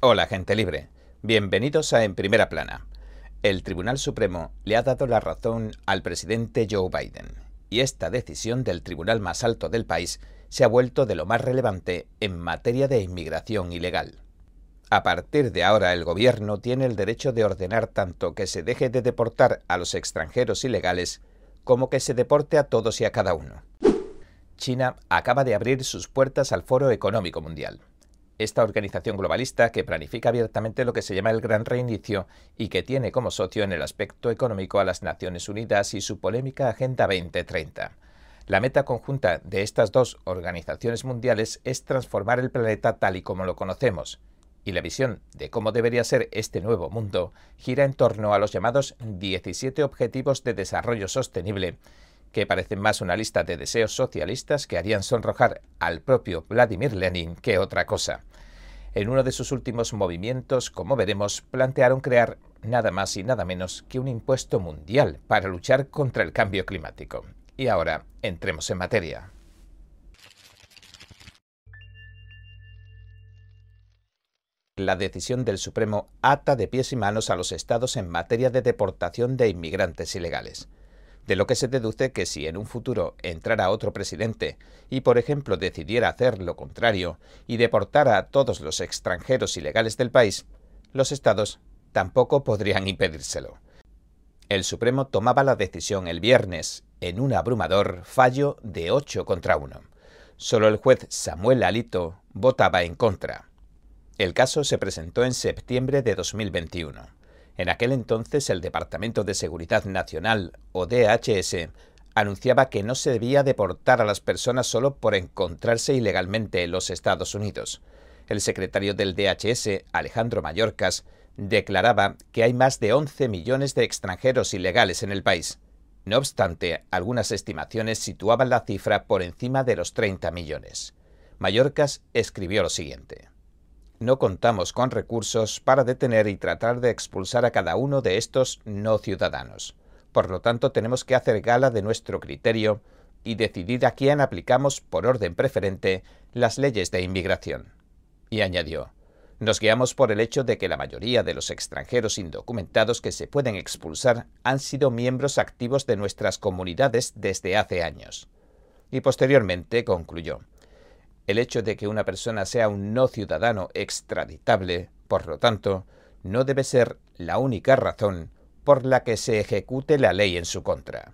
Hola gente libre, bienvenidos a En Primera Plana. El Tribunal Supremo le ha dado la razón al presidente Joe Biden y esta decisión del tribunal más alto del país se ha vuelto de lo más relevante en materia de inmigración ilegal. A partir de ahora el gobierno tiene el derecho de ordenar tanto que se deje de deportar a los extranjeros ilegales como que se deporte a todos y a cada uno. China acaba de abrir sus puertas al Foro Económico Mundial esta organización globalista que planifica abiertamente lo que se llama el Gran Reinicio y que tiene como socio en el aspecto económico a las Naciones Unidas y su polémica Agenda 2030. La meta conjunta de estas dos organizaciones mundiales es transformar el planeta tal y como lo conocemos, y la visión de cómo debería ser este nuevo mundo gira en torno a los llamados 17 Objetivos de Desarrollo Sostenible, que parecen más una lista de deseos socialistas que harían sonrojar al propio Vladimir Lenin que otra cosa. En uno de sus últimos movimientos, como veremos, plantearon crear nada más y nada menos que un impuesto mundial para luchar contra el cambio climático. Y ahora, entremos en materia. La decisión del Supremo ata de pies y manos a los estados en materia de deportación de inmigrantes ilegales de lo que se deduce que si en un futuro entrara otro presidente y, por ejemplo, decidiera hacer lo contrario y deportara a todos los extranjeros ilegales del país, los estados tampoco podrían impedírselo. El Supremo tomaba la decisión el viernes en un abrumador fallo de 8 contra 1. Solo el juez Samuel Alito votaba en contra. El caso se presentó en septiembre de 2021. En aquel entonces el Departamento de Seguridad Nacional, o DHS, anunciaba que no se debía deportar a las personas solo por encontrarse ilegalmente en los Estados Unidos. El secretario del DHS, Alejandro Mayorkas, declaraba que hay más de 11 millones de extranjeros ilegales en el país. No obstante, algunas estimaciones situaban la cifra por encima de los 30 millones. Mayorkas escribió lo siguiente no contamos con recursos para detener y tratar de expulsar a cada uno de estos no ciudadanos. Por lo tanto, tenemos que hacer gala de nuestro criterio y decidir a quién aplicamos por orden preferente las leyes de inmigración. Y añadió, nos guiamos por el hecho de que la mayoría de los extranjeros indocumentados que se pueden expulsar han sido miembros activos de nuestras comunidades desde hace años. Y posteriormente concluyó, el hecho de que una persona sea un no ciudadano extraditable, por lo tanto, no debe ser la única razón por la que se ejecute la ley en su contra.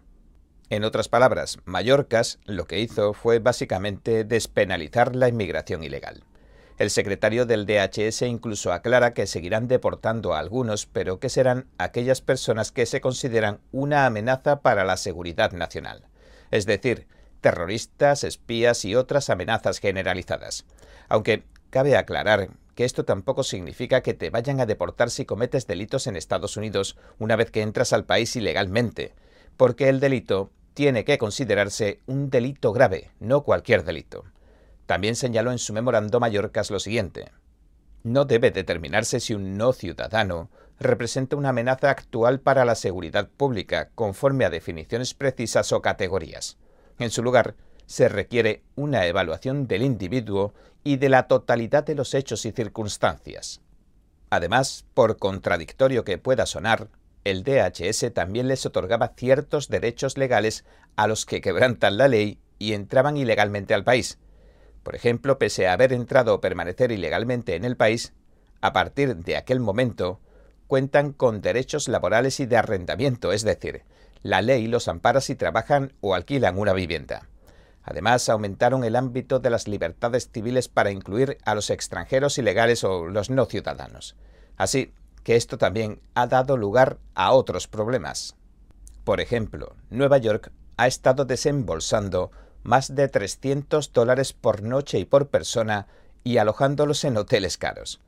En otras palabras, Mallorcas lo que hizo fue básicamente despenalizar la inmigración ilegal. El secretario del DHS incluso aclara que seguirán deportando a algunos, pero que serán aquellas personas que se consideran una amenaza para la seguridad nacional. Es decir, terroristas, espías y otras amenazas generalizadas. Aunque cabe aclarar que esto tampoco significa que te vayan a deportar si cometes delitos en Estados Unidos una vez que entras al país ilegalmente, porque el delito tiene que considerarse un delito grave, no cualquier delito. También señaló en su memorando Mallorcas lo siguiente. No debe determinarse si un no ciudadano representa una amenaza actual para la seguridad pública conforme a definiciones precisas o categorías. En su lugar, se requiere una evaluación del individuo y de la totalidad de los hechos y circunstancias. Además, por contradictorio que pueda sonar, el DHS también les otorgaba ciertos derechos legales a los que quebrantan la ley y entraban ilegalmente al país. Por ejemplo, pese a haber entrado o permanecer ilegalmente en el país, a partir de aquel momento, cuentan con derechos laborales y de arrendamiento, es decir, la ley los ampara si trabajan o alquilan una vivienda. Además, aumentaron el ámbito de las libertades civiles para incluir a los extranjeros ilegales o los no ciudadanos. Así que esto también ha dado lugar a otros problemas. Por ejemplo, Nueva York ha estado desembolsando más de 300 dólares por noche y por persona y alojándolos en hoteles caros.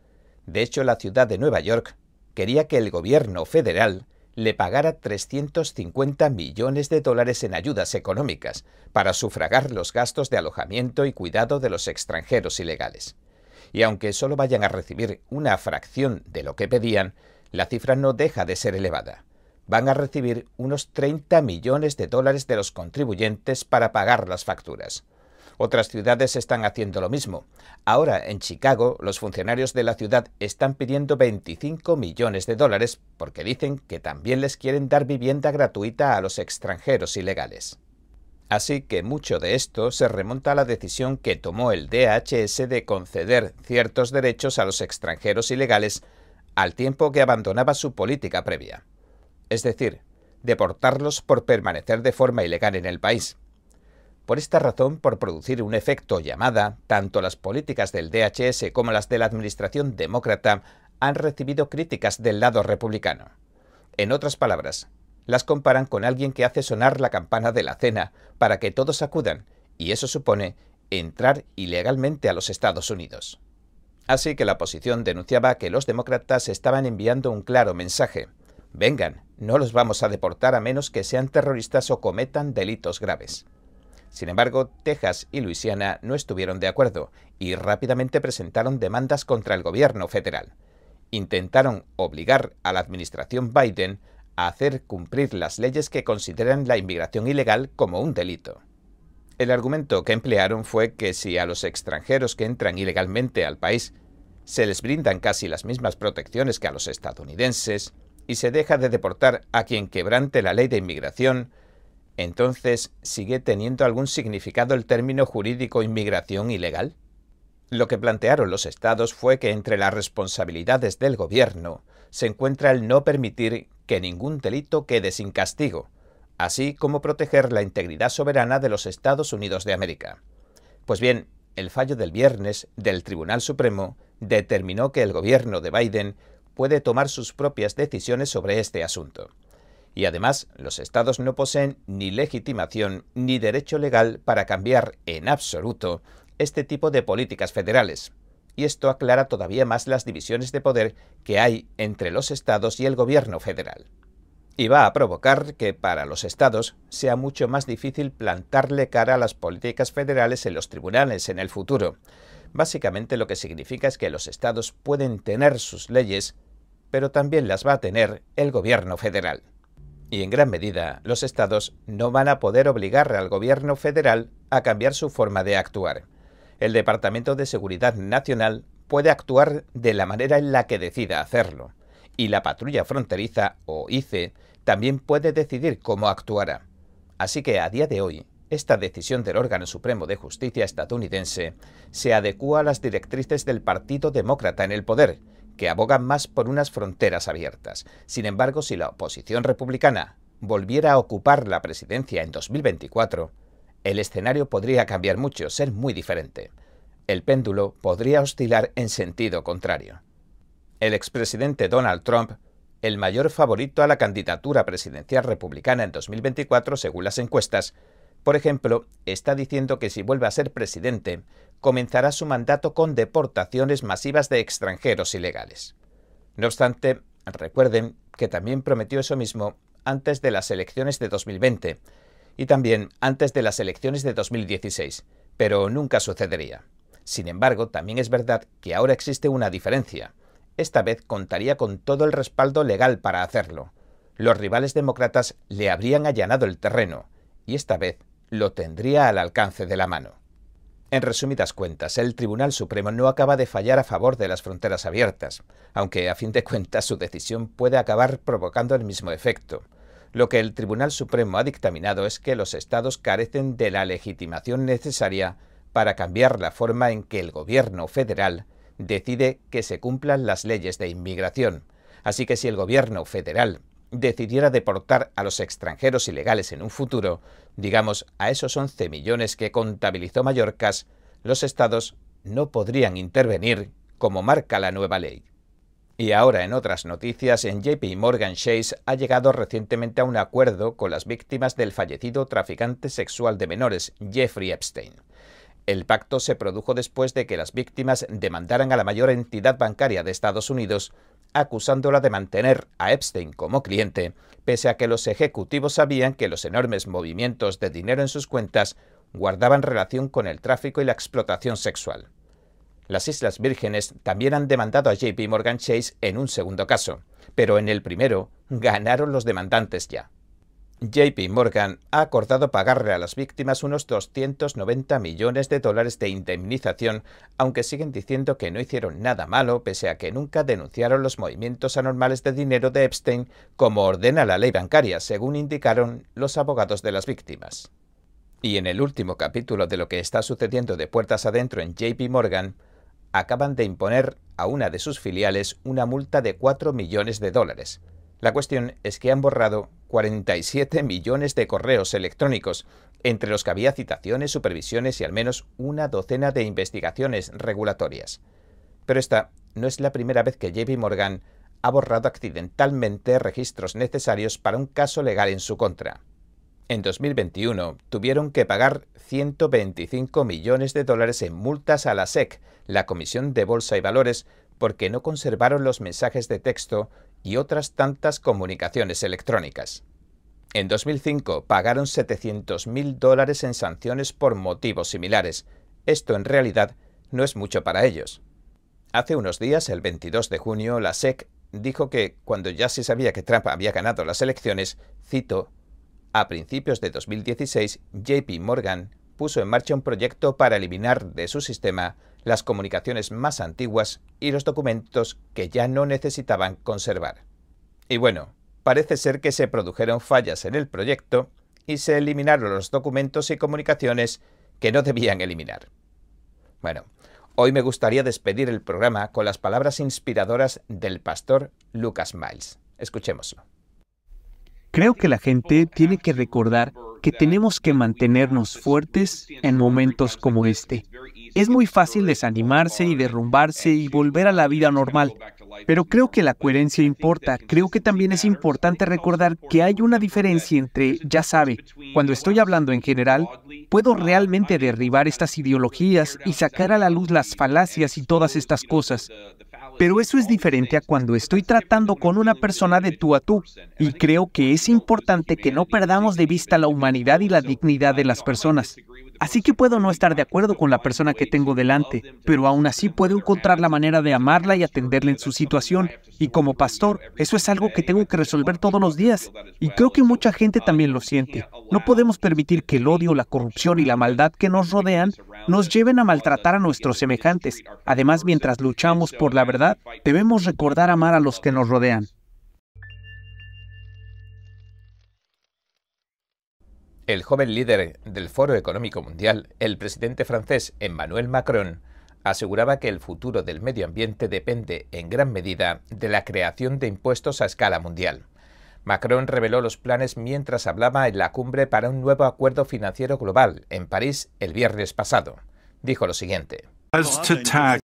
De hecho, la ciudad de Nueva York quería que el gobierno federal le pagara 350 millones de dólares en ayudas económicas para sufragar los gastos de alojamiento y cuidado de los extranjeros ilegales. Y aunque solo vayan a recibir una fracción de lo que pedían, la cifra no deja de ser elevada. Van a recibir unos 30 millones de dólares de los contribuyentes para pagar las facturas. Otras ciudades están haciendo lo mismo. Ahora, en Chicago, los funcionarios de la ciudad están pidiendo 25 millones de dólares porque dicen que también les quieren dar vivienda gratuita a los extranjeros ilegales. Así que mucho de esto se remonta a la decisión que tomó el DHS de conceder ciertos derechos a los extranjeros ilegales al tiempo que abandonaba su política previa. Es decir, deportarlos por permanecer de forma ilegal en el país. Por esta razón, por producir un efecto llamada, tanto las políticas del DHS como las de la Administración demócrata han recibido críticas del lado republicano. En otras palabras, las comparan con alguien que hace sonar la campana de la cena para que todos acudan, y eso supone entrar ilegalmente a los Estados Unidos. Así que la oposición denunciaba que los demócratas estaban enviando un claro mensaje. Vengan, no los vamos a deportar a menos que sean terroristas o cometan delitos graves. Sin embargo, Texas y Luisiana no estuvieron de acuerdo y rápidamente presentaron demandas contra el gobierno federal. Intentaron obligar a la administración Biden a hacer cumplir las leyes que consideran la inmigración ilegal como un delito. El argumento que emplearon fue que si a los extranjeros que entran ilegalmente al país se les brindan casi las mismas protecciones que a los estadounidenses y se deja de deportar a quien quebrante la ley de inmigración, entonces ¿sigue teniendo algún significado el término jurídico inmigración ilegal? Lo que plantearon los estados fue que entre las responsabilidades del gobierno se encuentra el no permitir que ningún delito quede sin castigo, así como proteger la integridad soberana de los Estados Unidos de América. Pues bien, el fallo del viernes del Tribunal Supremo determinó que el gobierno de Biden puede tomar sus propias decisiones sobre este asunto. Y además, los estados no poseen ni legitimación ni derecho legal para cambiar en absoluto este tipo de políticas federales, y esto aclara todavía más las divisiones de poder que hay entre los estados y el gobierno federal. Y va a provocar que para los estados sea mucho más difícil plantarle cara a las políticas federales en los tribunales en el futuro. Básicamente lo que significa es que los estados pueden tener sus leyes, pero también las va a tener el gobierno federal. Y en gran medida los estados no van a poder obligar al gobierno federal a cambiar su forma de actuar el Departamento de Seguridad Nacional puede actuar de la manera en la que decida hacerlo, y la patrulla fronteriza, o ICE, también puede decidir cómo actuará. Así que a día de hoy, esta decisión del órgano supremo de justicia estadounidense se adecúa a las directrices del Partido Demócrata en el poder, que aboga más por unas fronteras abiertas. Sin embargo, si la oposición republicana volviera a ocupar la presidencia en 2024, el escenario podría cambiar mucho, ser muy diferente. El péndulo podría oscilar en sentido contrario. El expresidente Donald Trump, el mayor favorito a la candidatura presidencial republicana en 2024 según las encuestas, por ejemplo, está diciendo que si vuelve a ser presidente, comenzará su mandato con deportaciones masivas de extranjeros ilegales. No obstante, recuerden que también prometió eso mismo antes de las elecciones de 2020, y también antes de las elecciones de 2016, pero nunca sucedería. Sin embargo, también es verdad que ahora existe una diferencia. Esta vez contaría con todo el respaldo legal para hacerlo. Los rivales demócratas le habrían allanado el terreno, y esta vez lo tendría al alcance de la mano. En resumidas cuentas, el Tribunal Supremo no acaba de fallar a favor de las fronteras abiertas, aunque a fin de cuentas su decisión puede acabar provocando el mismo efecto, lo que el Tribunal Supremo ha dictaminado es que los estados carecen de la legitimación necesaria para cambiar la forma en que el gobierno federal decide que se cumplan las leyes de inmigración. Así que si el gobierno federal decidiera deportar a los extranjeros ilegales en un futuro, digamos a esos 11 millones que contabilizó Mallorcas, los estados no podrían intervenir como marca la nueva ley. Y ahora, en otras noticias, en JP Morgan Chase ha llegado recientemente a un acuerdo con las víctimas del fallecido traficante sexual de menores, Jeffrey Epstein. El pacto se produjo después de que las víctimas demandaran a la mayor entidad bancaria de Estados Unidos, acusándola de mantener a Epstein como cliente, pese a que los ejecutivos sabían que los enormes movimientos de dinero en sus cuentas guardaban relación con el tráfico y la explotación sexual. Las Islas Vírgenes también han demandado a JP Morgan Chase en un segundo caso, pero en el primero ganaron los demandantes ya. JP Morgan ha acordado pagarle a las víctimas unos 290 millones de dólares de indemnización, aunque siguen diciendo que no hicieron nada malo, pese a que nunca denunciaron los movimientos anormales de dinero de Epstein, como ordena la ley bancaria, según indicaron los abogados de las víctimas. Y en el último capítulo de lo que está sucediendo de puertas adentro en JP Morgan, acaban de imponer a una de sus filiales una multa de 4 millones de dólares. La cuestión es que han borrado 47 millones de correos electrónicos, entre los que había citaciones, supervisiones y al menos una docena de investigaciones regulatorias. Pero esta no es la primera vez que JP Morgan ha borrado accidentalmente registros necesarios para un caso legal en su contra. En 2021 tuvieron que pagar 125 millones de dólares en multas a la SEC, la Comisión de Bolsa y Valores, porque no conservaron los mensajes de texto y otras tantas comunicaciones electrónicas. En 2005 pagaron 700.000 dólares en sanciones por motivos similares. Esto en realidad no es mucho para ellos. Hace unos días, el 22 de junio, la SEC dijo que cuando ya se sabía que Trump había ganado las elecciones, cito, a principios de 2016, JP Morgan puso en marcha un proyecto para eliminar de su sistema las comunicaciones más antiguas y los documentos que ya no necesitaban conservar. Y bueno, parece ser que se produjeron fallas en el proyecto y se eliminaron los documentos y comunicaciones que no debían eliminar. Bueno, hoy me gustaría despedir el programa con las palabras inspiradoras del pastor Lucas Miles. Escuchémoslo. Creo que la gente tiene que recordar que tenemos que mantenernos fuertes en momentos como este. Es muy fácil desanimarse y derrumbarse y volver a la vida normal, pero creo que la coherencia importa. Creo que también es importante recordar que hay una diferencia entre, ya sabe, cuando estoy hablando en general, puedo realmente derribar estas ideologías y sacar a la luz las falacias y todas estas cosas. Pero eso es diferente a cuando estoy tratando con una persona de tú a tú. Y creo que es importante que no perdamos de vista la humanidad y la dignidad de las personas. Así que puedo no estar de acuerdo con la persona que tengo delante, pero aún así puedo encontrar la manera de amarla y atenderla en su situación. Y como pastor, eso es algo que tengo que resolver todos los días. Y creo que mucha gente también lo siente. No podemos permitir que el odio, la corrupción y la maldad que nos rodean nos lleven a maltratar a nuestros semejantes. Además, mientras luchamos por la verdad, debemos recordar amar a los que nos rodean. El joven líder del Foro Económico Mundial, el presidente francés Emmanuel Macron, aseguraba que el futuro del medio ambiente depende en gran medida de la creación de impuestos a escala mundial. Macron reveló los planes mientras hablaba en la cumbre para un nuevo acuerdo financiero global en París el viernes pasado. Dijo lo siguiente.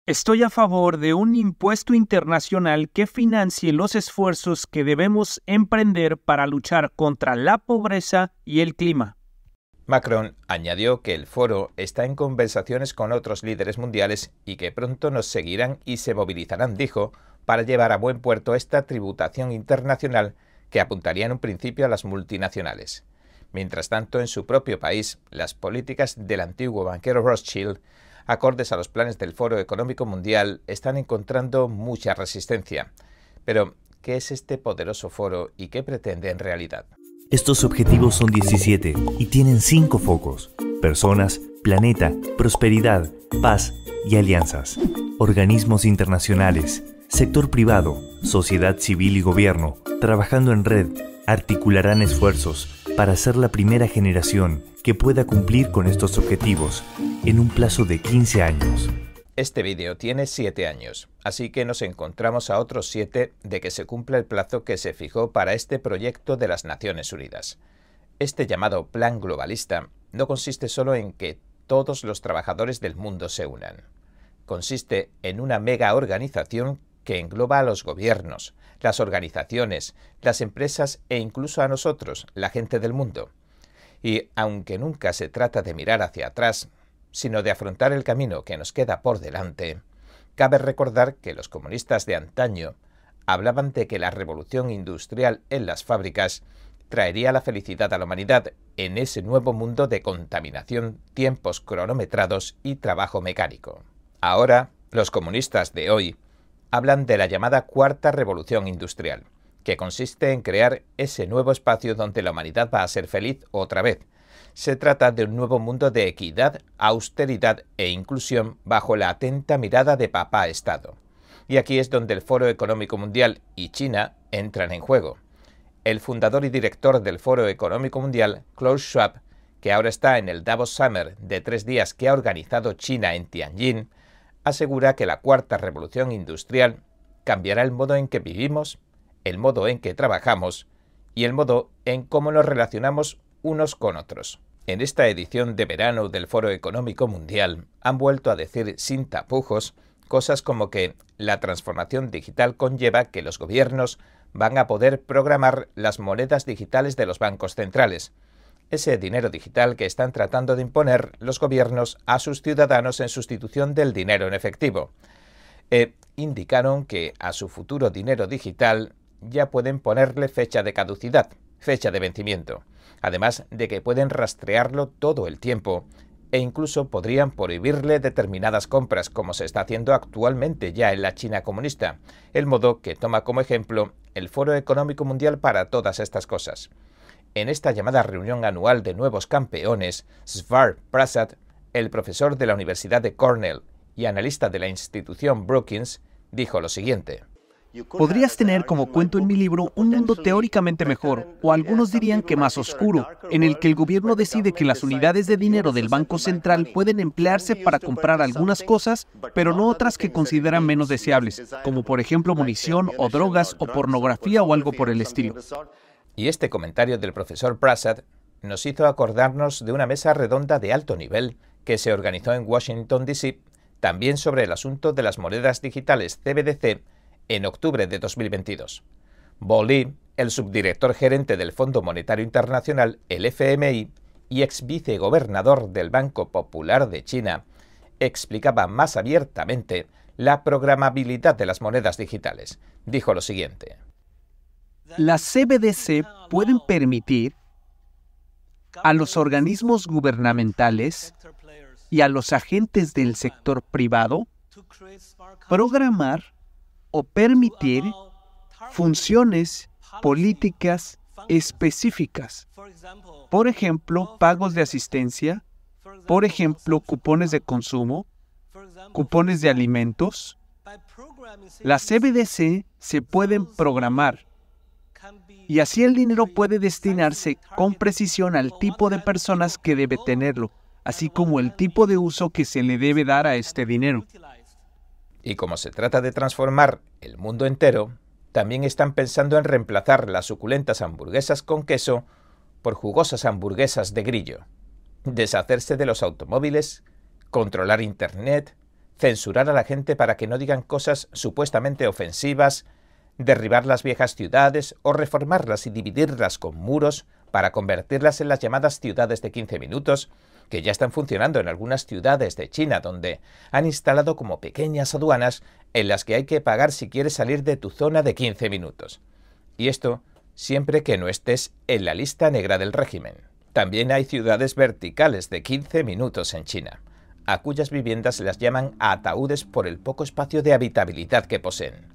Estoy a favor de un impuesto internacional que financie los esfuerzos que debemos emprender para luchar contra la pobreza y el clima. Macron añadió que el foro está en conversaciones con otros líderes mundiales y que pronto nos seguirán y se movilizarán, dijo, para llevar a buen puerto esta tributación internacional que apuntaría en un principio a las multinacionales. Mientras tanto, en su propio país, las políticas del antiguo banquero Rothschild acordes a los planes del Foro Económico Mundial, están encontrando mucha resistencia. Pero, ¿qué es este poderoso foro y qué pretende en realidad? Estos objetivos son 17 y tienen 5 focos. Personas, planeta, prosperidad, paz y alianzas. Organismos internacionales, sector privado, sociedad civil y gobierno, trabajando en red, articularán esfuerzos para ser la primera generación que pueda cumplir con estos objetivos en un plazo de 15 años. Este vídeo tiene 7 años, así que nos encontramos a otros 7 de que se cumpla el plazo que se fijó para este proyecto de las Naciones Unidas. Este llamado plan globalista no consiste solo en que todos los trabajadores del mundo se unan. Consiste en una mega organización que engloba a los gobiernos, las organizaciones, las empresas e incluso a nosotros, la gente del mundo. Y aunque nunca se trata de mirar hacia atrás, sino de afrontar el camino que nos queda por delante, cabe recordar que los comunistas de antaño hablaban de que la revolución industrial en las fábricas traería la felicidad a la humanidad en ese nuevo mundo de contaminación, tiempos cronometrados y trabajo mecánico. Ahora, los comunistas de hoy hablan de la llamada cuarta revolución industrial, que consiste en crear ese nuevo espacio donde la humanidad va a ser feliz otra vez. Se trata de un nuevo mundo de equidad, austeridad e inclusión bajo la atenta mirada de papá Estado. Y aquí es donde el Foro Económico Mundial y China entran en juego. El fundador y director del Foro Económico Mundial, Klaus Schwab, que ahora está en el Davos Summer de tres días que ha organizado China en Tianjin, asegura que la cuarta revolución industrial cambiará el modo en que vivimos, el modo en que trabajamos y el modo en cómo nos relacionamos unos con otros. En esta edición de verano del Foro Económico Mundial han vuelto a decir sin tapujos cosas como que la transformación digital conlleva que los gobiernos van a poder programar las monedas digitales de los bancos centrales, ese dinero digital que están tratando de imponer los gobiernos a sus ciudadanos en sustitución del dinero en efectivo. E indicaron que a su futuro dinero digital ya pueden ponerle fecha de caducidad, fecha de vencimiento, además de que pueden rastrearlo todo el tiempo e incluso podrían prohibirle determinadas compras como se está haciendo actualmente ya en la China comunista, el modo que toma como ejemplo el Foro Económico Mundial para todas estas cosas. En esta llamada reunión anual de nuevos campeones, Svar Prasad, el profesor de la Universidad de Cornell y analista de la institución Brookings, dijo lo siguiente. Podrías tener, como cuento en mi libro, un mundo teóricamente mejor, o algunos dirían que más oscuro, en el que el gobierno decide que las unidades de dinero del Banco Central pueden emplearse para comprar algunas cosas, pero no otras que consideran menos deseables, como por ejemplo munición o drogas o pornografía o algo por el estilo. Y este comentario del profesor Prasad nos hizo acordarnos de una mesa redonda de alto nivel que se organizó en Washington, D.C., también sobre el asunto de las monedas digitales CBDC en octubre de 2022. Bo Li, el subdirector gerente del Fondo Monetario Internacional, el FMI, y ex vicegobernador del Banco Popular de China, explicaba más abiertamente la programabilidad de las monedas digitales. Dijo lo siguiente. Las CBDC pueden permitir a los organismos gubernamentales y a los agentes del sector privado programar o permitir funciones políticas específicas. Por ejemplo, pagos de asistencia, por ejemplo, cupones de consumo, cupones de alimentos. Las CBDC se pueden programar y así el dinero puede destinarse con precisión al tipo de personas que debe tenerlo, así como el tipo de uso que se le debe dar a este dinero. Y como se trata de transformar el mundo entero, también están pensando en reemplazar las suculentas hamburguesas con queso por jugosas hamburguesas de grillo, deshacerse de los automóviles, controlar Internet, censurar a la gente para que no digan cosas supuestamente ofensivas, derribar las viejas ciudades o reformarlas y dividirlas con muros para convertirlas en las llamadas ciudades de 15 minutos, que ya están funcionando en algunas ciudades de China, donde han instalado como pequeñas aduanas en las que hay que pagar si quieres salir de tu zona de 15 minutos. Y esto siempre que no estés en la lista negra del régimen. También hay ciudades verticales de 15 minutos en China, a cuyas viviendas se las llaman ataúdes por el poco espacio de habitabilidad que poseen.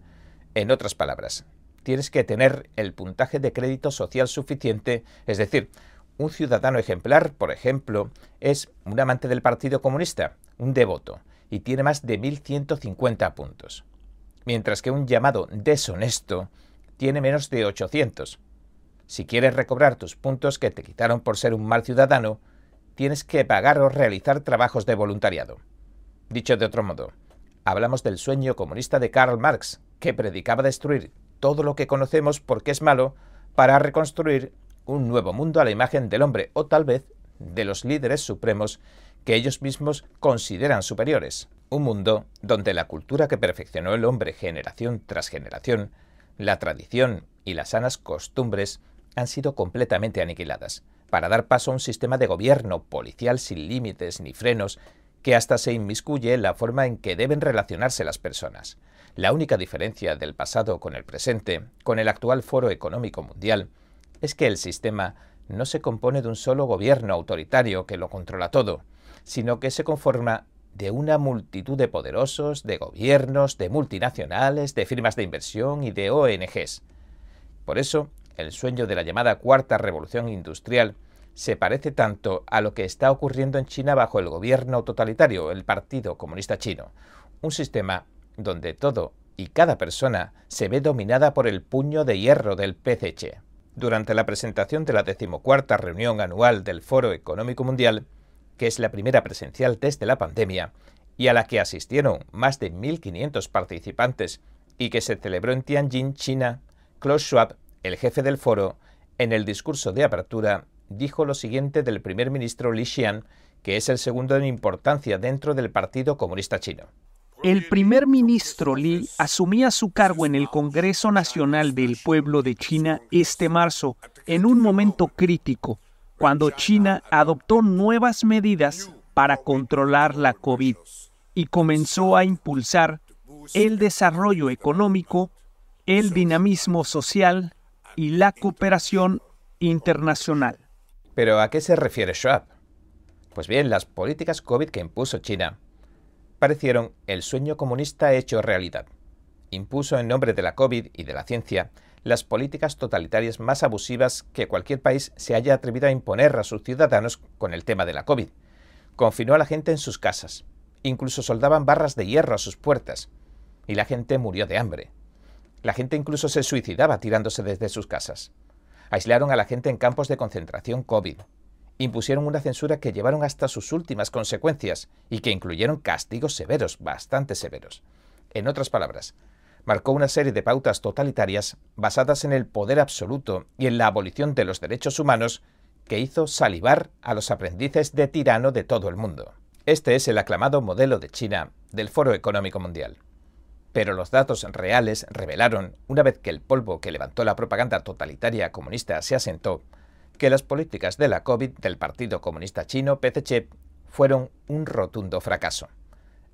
En otras palabras, tienes que tener el puntaje de crédito social suficiente, es decir, un ciudadano ejemplar, por ejemplo, es un amante del Partido Comunista, un devoto, y tiene más de 1.150 puntos. Mientras que un llamado deshonesto tiene menos de 800. Si quieres recobrar tus puntos que te quitaron por ser un mal ciudadano, tienes que pagar o realizar trabajos de voluntariado. Dicho de otro modo, hablamos del sueño comunista de Karl Marx, que predicaba destruir todo lo que conocemos porque es malo para reconstruir un nuevo mundo a la imagen del hombre o tal vez de los líderes supremos que ellos mismos consideran superiores. Un mundo donde la cultura que perfeccionó el hombre generación tras generación, la tradición y las sanas costumbres han sido completamente aniquiladas, para dar paso a un sistema de gobierno policial sin límites ni frenos que hasta se inmiscuye en la forma en que deben relacionarse las personas. La única diferencia del pasado con el presente, con el actual foro económico mundial, es que el sistema no se compone de un solo gobierno autoritario que lo controla todo, sino que se conforma de una multitud de poderosos, de gobiernos, de multinacionales, de firmas de inversión y de ONGs. Por eso, el sueño de la llamada cuarta revolución industrial se parece tanto a lo que está ocurriendo en China bajo el gobierno totalitario, el Partido Comunista Chino, un sistema donde todo y cada persona se ve dominada por el puño de hierro del PCC. Durante la presentación de la decimocuarta reunión anual del Foro Económico Mundial, que es la primera presencial desde la pandemia, y a la que asistieron más de 1.500 participantes y que se celebró en Tianjin, China, Klaus Schwab, el jefe del foro, en el discurso de apertura, dijo lo siguiente del primer ministro Li Xian, que es el segundo en importancia dentro del Partido Comunista Chino. El primer ministro Li asumía su cargo en el Congreso Nacional del Pueblo de China este marzo, en un momento crítico, cuando China adoptó nuevas medidas para controlar la COVID y comenzó a impulsar el desarrollo económico, el dinamismo social y la cooperación internacional. ¿Pero a qué se refiere Schwab? Pues bien, las políticas COVID que impuso China parecieron el sueño comunista hecho realidad. Impuso en nombre de la COVID y de la ciencia las políticas totalitarias más abusivas que cualquier país se haya atrevido a imponer a sus ciudadanos con el tema de la COVID. Confinó a la gente en sus casas. Incluso soldaban barras de hierro a sus puertas. Y la gente murió de hambre. La gente incluso se suicidaba tirándose desde sus casas. Aislaron a la gente en campos de concentración COVID impusieron una censura que llevaron hasta sus últimas consecuencias y que incluyeron castigos severos, bastante severos. En otras palabras, marcó una serie de pautas totalitarias basadas en el poder absoluto y en la abolición de los derechos humanos que hizo salivar a los aprendices de tirano de todo el mundo. Este es el aclamado modelo de China del Foro Económico Mundial. Pero los datos reales revelaron, una vez que el polvo que levantó la propaganda totalitaria comunista se asentó, que las políticas de la COVID del Partido Comunista Chino, PCC, fueron un rotundo fracaso.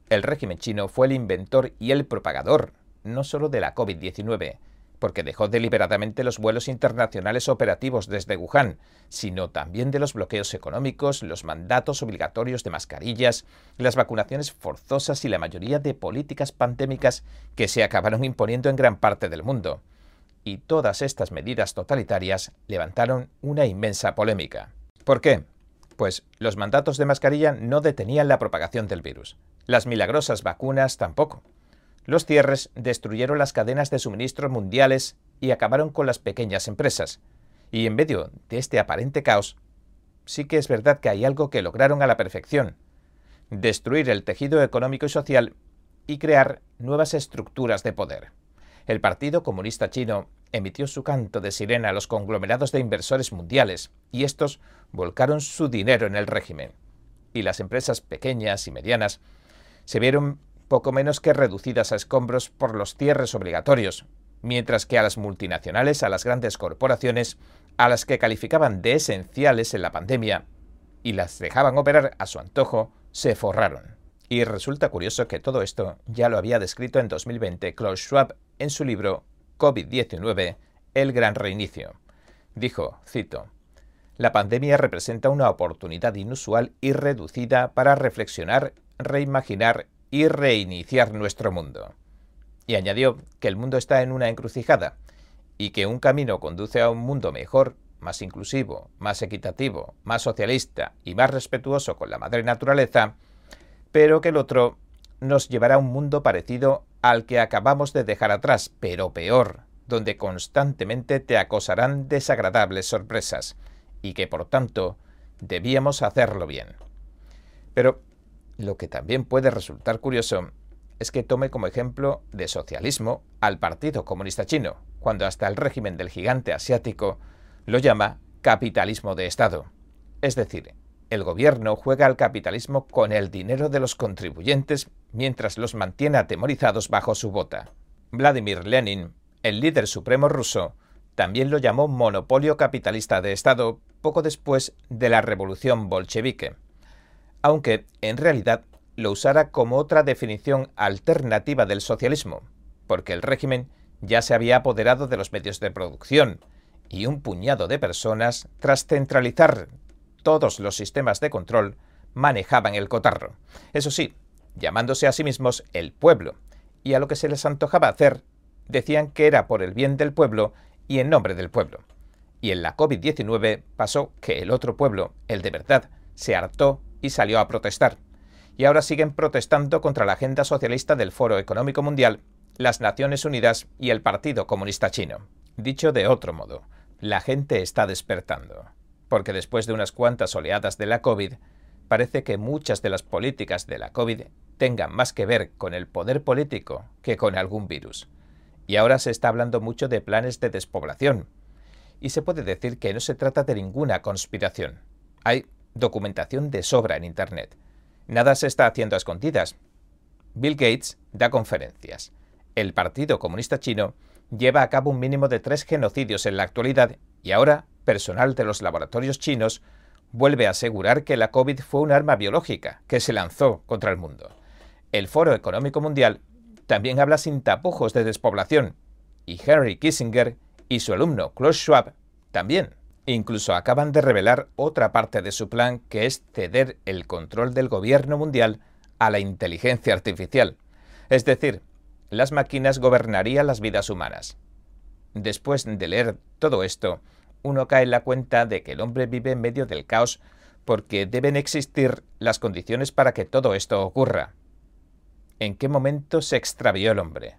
El régimen chino fue el inventor y el propagador no solo de la COVID-19, porque dejó deliberadamente los vuelos internacionales operativos desde Wuhan, sino también de los bloqueos económicos, los mandatos obligatorios de mascarillas, las vacunaciones forzosas y la mayoría de políticas pandémicas que se acabaron imponiendo en gran parte del mundo y todas estas medidas totalitarias levantaron una inmensa polémica. ¿Por qué? Pues los mandatos de mascarilla no detenían la propagación del virus. Las milagrosas vacunas tampoco. Los cierres destruyeron las cadenas de suministro mundiales y acabaron con las pequeñas empresas. Y en medio de este aparente caos, sí que es verdad que hay algo que lograron a la perfección. Destruir el tejido económico y social y crear nuevas estructuras de poder el Partido Comunista Chino emitió su canto de sirena a los conglomerados de inversores mundiales y estos volcaron su dinero en el régimen. Y las empresas pequeñas y medianas se vieron poco menos que reducidas a escombros por los cierres obligatorios, mientras que a las multinacionales, a las grandes corporaciones, a las que calificaban de esenciales en la pandemia y las dejaban operar a su antojo, se forraron. Y resulta curioso que todo esto ya lo había descrito en 2020 Klaus Schwab en su libro COVID-19, El Gran Reinicio. Dijo, cito, La pandemia representa una oportunidad inusual y reducida para reflexionar, reimaginar y reiniciar nuestro mundo. Y añadió que el mundo está en una encrucijada y que un camino conduce a un mundo mejor, más inclusivo, más equitativo, más socialista y más respetuoso con la madre naturaleza, pero que el otro nos llevará a un mundo parecido al que acabamos de dejar atrás, pero peor, donde constantemente te acosarán desagradables sorpresas, y que por tanto debíamos hacerlo bien. Pero lo que también puede resultar curioso es que tome como ejemplo de socialismo al Partido Comunista Chino, cuando hasta el régimen del gigante asiático lo llama capitalismo de Estado. Es decir, el gobierno juega al capitalismo con el dinero de los contribuyentes mientras los mantiene atemorizados bajo su bota. Vladimir Lenin, el líder supremo ruso, también lo llamó monopolio capitalista de Estado poco después de la revolución bolchevique, aunque en realidad lo usara como otra definición alternativa del socialismo, porque el régimen ya se había apoderado de los medios de producción, y un puñado de personas, tras centralizar todos los sistemas de control manejaban el cotarro. Eso sí, llamándose a sí mismos el pueblo, y a lo que se les antojaba hacer, decían que era por el bien del pueblo y en nombre del pueblo. Y en la COVID-19 pasó que el otro pueblo, el de verdad, se hartó y salió a protestar. Y ahora siguen protestando contra la agenda socialista del Foro Económico Mundial, las Naciones Unidas y el Partido Comunista Chino. Dicho de otro modo, la gente está despertando, porque después de unas cuantas oleadas de la COVID, parece que muchas de las políticas de la COVID tengan más que ver con el poder político que con algún virus. Y ahora se está hablando mucho de planes de despoblación. Y se puede decir que no se trata de ninguna conspiración. Hay documentación de sobra en Internet. Nada se está haciendo a escondidas. Bill Gates da conferencias. El Partido Comunista Chino lleva a cabo un mínimo de tres genocidios en la actualidad y ahora personal de los laboratorios chinos vuelve a asegurar que la COVID fue un arma biológica que se lanzó contra el mundo. El Foro Económico Mundial también habla sin tapujos de despoblación y Henry Kissinger y su alumno Klaus Schwab también. Incluso acaban de revelar otra parte de su plan que es ceder el control del gobierno mundial a la inteligencia artificial. Es decir, las máquinas gobernarían las vidas humanas. Después de leer todo esto, uno cae en la cuenta de que el hombre vive en medio del caos porque deben existir las condiciones para que todo esto ocurra. ¿En qué momento se extravió el hombre?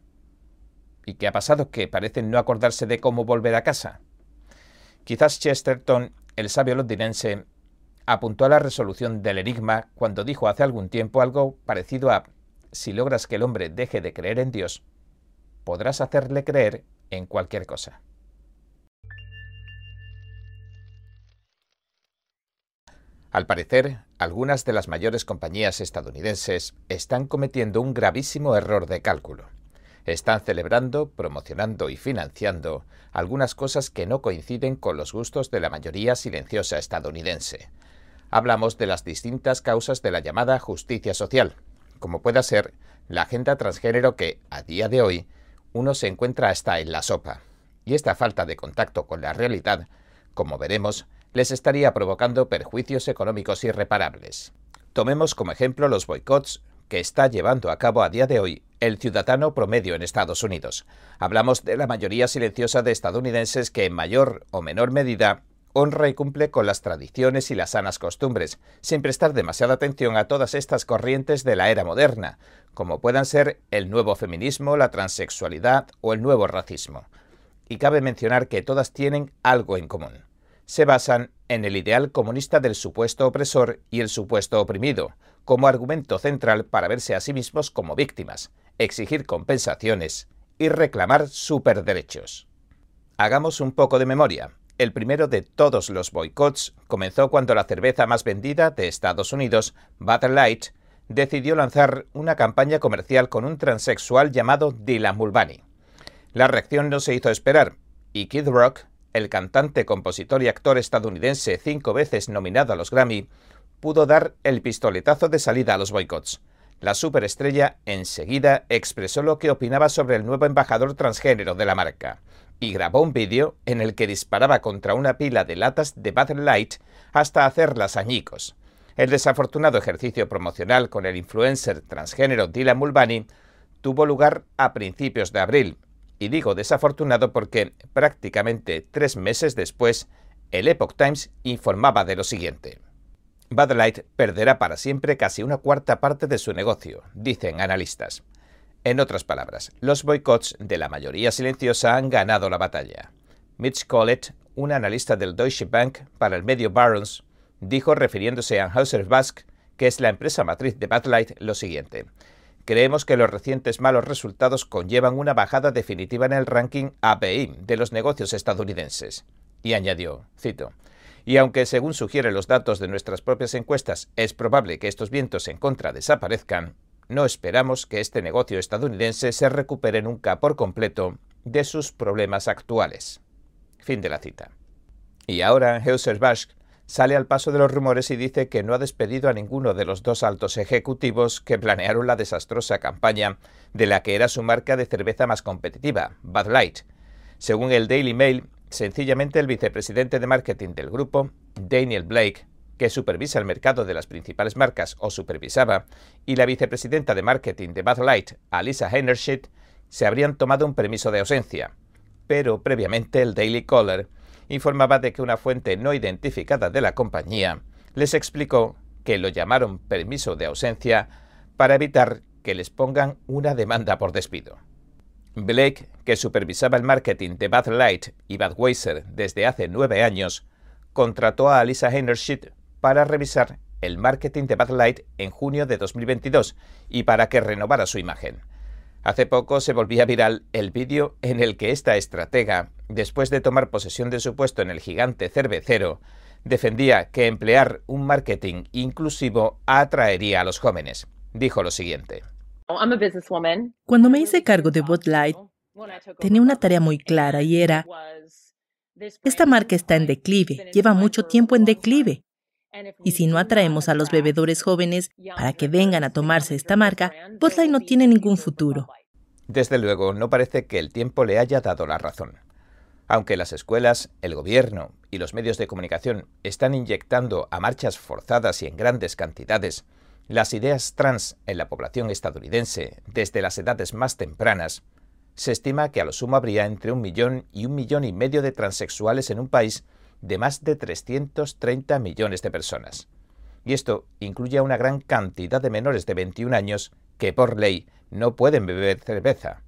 ¿Y qué ha pasado que parecen no acordarse de cómo volver a casa? Quizás Chesterton, el sabio londinense, apuntó a la resolución del enigma cuando dijo hace algún tiempo algo parecido a si logras que el hombre deje de creer en Dios, podrás hacerle creer en cualquier cosa. Al parecer, algunas de las mayores compañías estadounidenses están cometiendo un gravísimo error de cálculo. Están celebrando, promocionando y financiando algunas cosas que no coinciden con los gustos de la mayoría silenciosa estadounidense. Hablamos de las distintas causas de la llamada justicia social, como pueda ser la agenda transgénero que, a día de hoy, uno se encuentra hasta en la sopa. Y esta falta de contacto con la realidad, como veremos, les estaría provocando perjuicios económicos irreparables. Tomemos como ejemplo los boicots que está llevando a cabo a día de hoy el ciudadano promedio en Estados Unidos. Hablamos de la mayoría silenciosa de estadounidenses que en mayor o menor medida honra y cumple con las tradiciones y las sanas costumbres, sin prestar demasiada atención a todas estas corrientes de la era moderna, como puedan ser el nuevo feminismo, la transexualidad o el nuevo racismo. Y cabe mencionar que todas tienen algo en común. Se basan en el ideal comunista del supuesto opresor y el supuesto oprimido, como argumento central para verse a sí mismos como víctimas, exigir compensaciones y reclamar superderechos. Hagamos un poco de memoria. El primero de todos los boicots comenzó cuando la cerveza más vendida de Estados Unidos, Bud Light, decidió lanzar una campaña comercial con un transexual llamado Dylan Mulvaney. La reacción no se hizo esperar, y Kid Rock, el cantante, compositor y actor estadounidense cinco veces nominado a los Grammy, pudo dar el pistoletazo de salida a los boicots. La superestrella enseguida expresó lo que opinaba sobre el nuevo embajador transgénero de la marca y grabó un vídeo en el que disparaba contra una pila de latas de Bud Light hasta hacerlas añicos. El desafortunado ejercicio promocional con el influencer transgénero Dylan Mulvaney tuvo lugar a principios de abril, y digo desafortunado porque prácticamente tres meses después, el Epoch Times informaba de lo siguiente. Bud Light perderá para siempre casi una cuarta parte de su negocio, dicen analistas. En otras palabras, los boicots de la mayoría silenciosa han ganado la batalla. Mitch Collett, un analista del Deutsche Bank para el medio Barons, dijo refiriéndose a Anheuser-Busch, que es la empresa matriz de Bud Light, lo siguiente. Creemos que los recientes malos resultados conllevan una bajada definitiva en el ranking API de los negocios estadounidenses. Y añadió, cito, y aunque según sugieren los datos de nuestras propias encuestas es probable que estos vientos en contra desaparezcan, no esperamos que este negocio estadounidense se recupere nunca por completo de sus problemas actuales. Fin de la cita. Y ahora Anheuser-Busch sale al paso de los rumores y dice que no ha despedido a ninguno de los dos altos ejecutivos que planearon la desastrosa campaña de la que era su marca de cerveza más competitiva, Bud Light. Según el Daily Mail, sencillamente el vicepresidente de marketing del grupo, Daniel Blake, que supervisa el mercado de las principales marcas o supervisaba, y la vicepresidenta de marketing de Bud Light, Alisa Heinerschmidt, se habrían tomado un permiso de ausencia. pero previamente el Daily Caller informaba de que una fuente no identificada de la compañía les explicó que lo llamaron permiso de ausencia para evitar que les pongan una demanda por despido. Blake, que supervisaba el marketing de Bud Light y Budweiser desde hace nueve años, contrató a Alisa Heinerschmidt para revisar el marketing de Bud Light en junio de 2022 y para que renovara su imagen. Hace poco se volvía viral el vídeo en el que esta estratega, después de tomar posesión de su puesto en el gigante cervecero, defendía que emplear un marketing inclusivo atraería a los jóvenes. Dijo lo siguiente. Cuando me hice cargo de Bud Light, tenía una tarea muy clara y era, esta marca está en declive, lleva mucho tiempo en declive. Y si no atraemos a los bebedores jóvenes para que vengan a tomarse esta marca, Light no tiene ningún futuro. Desde luego, no parece que el tiempo le haya dado la razón. Aunque las escuelas, el gobierno y los medios de comunicación están inyectando a marchas forzadas y en grandes cantidades las ideas trans en la población estadounidense desde las edades más tempranas, se estima que a lo sumo habría entre un millón y un millón y medio de transexuales en un país de más de 330 millones de personas. Y esto incluye a una gran cantidad de menores de 21 años que por ley no pueden beber cerveza.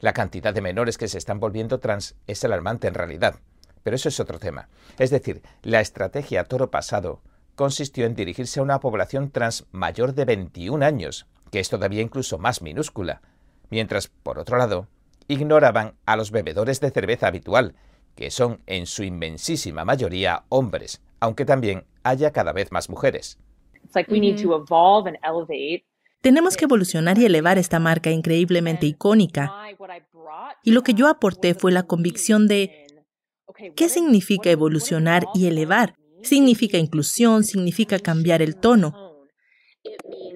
La cantidad de menores que se están volviendo trans es alarmante en realidad. Pero eso es otro tema. Es decir, la estrategia toro pasado consistió en dirigirse a una población trans mayor de 21 años, que es todavía incluso más minúscula, mientras, por otro lado, ignoraban a los bebedores de cerveza habitual, que son en su inmensísima mayoría hombres, aunque también haya cada vez más mujeres. Tenemos que evolucionar y elevar esta marca increíblemente icónica. Y lo que yo aporté fue la convicción de ¿qué significa evolucionar y elevar? Significa inclusión, significa cambiar el tono.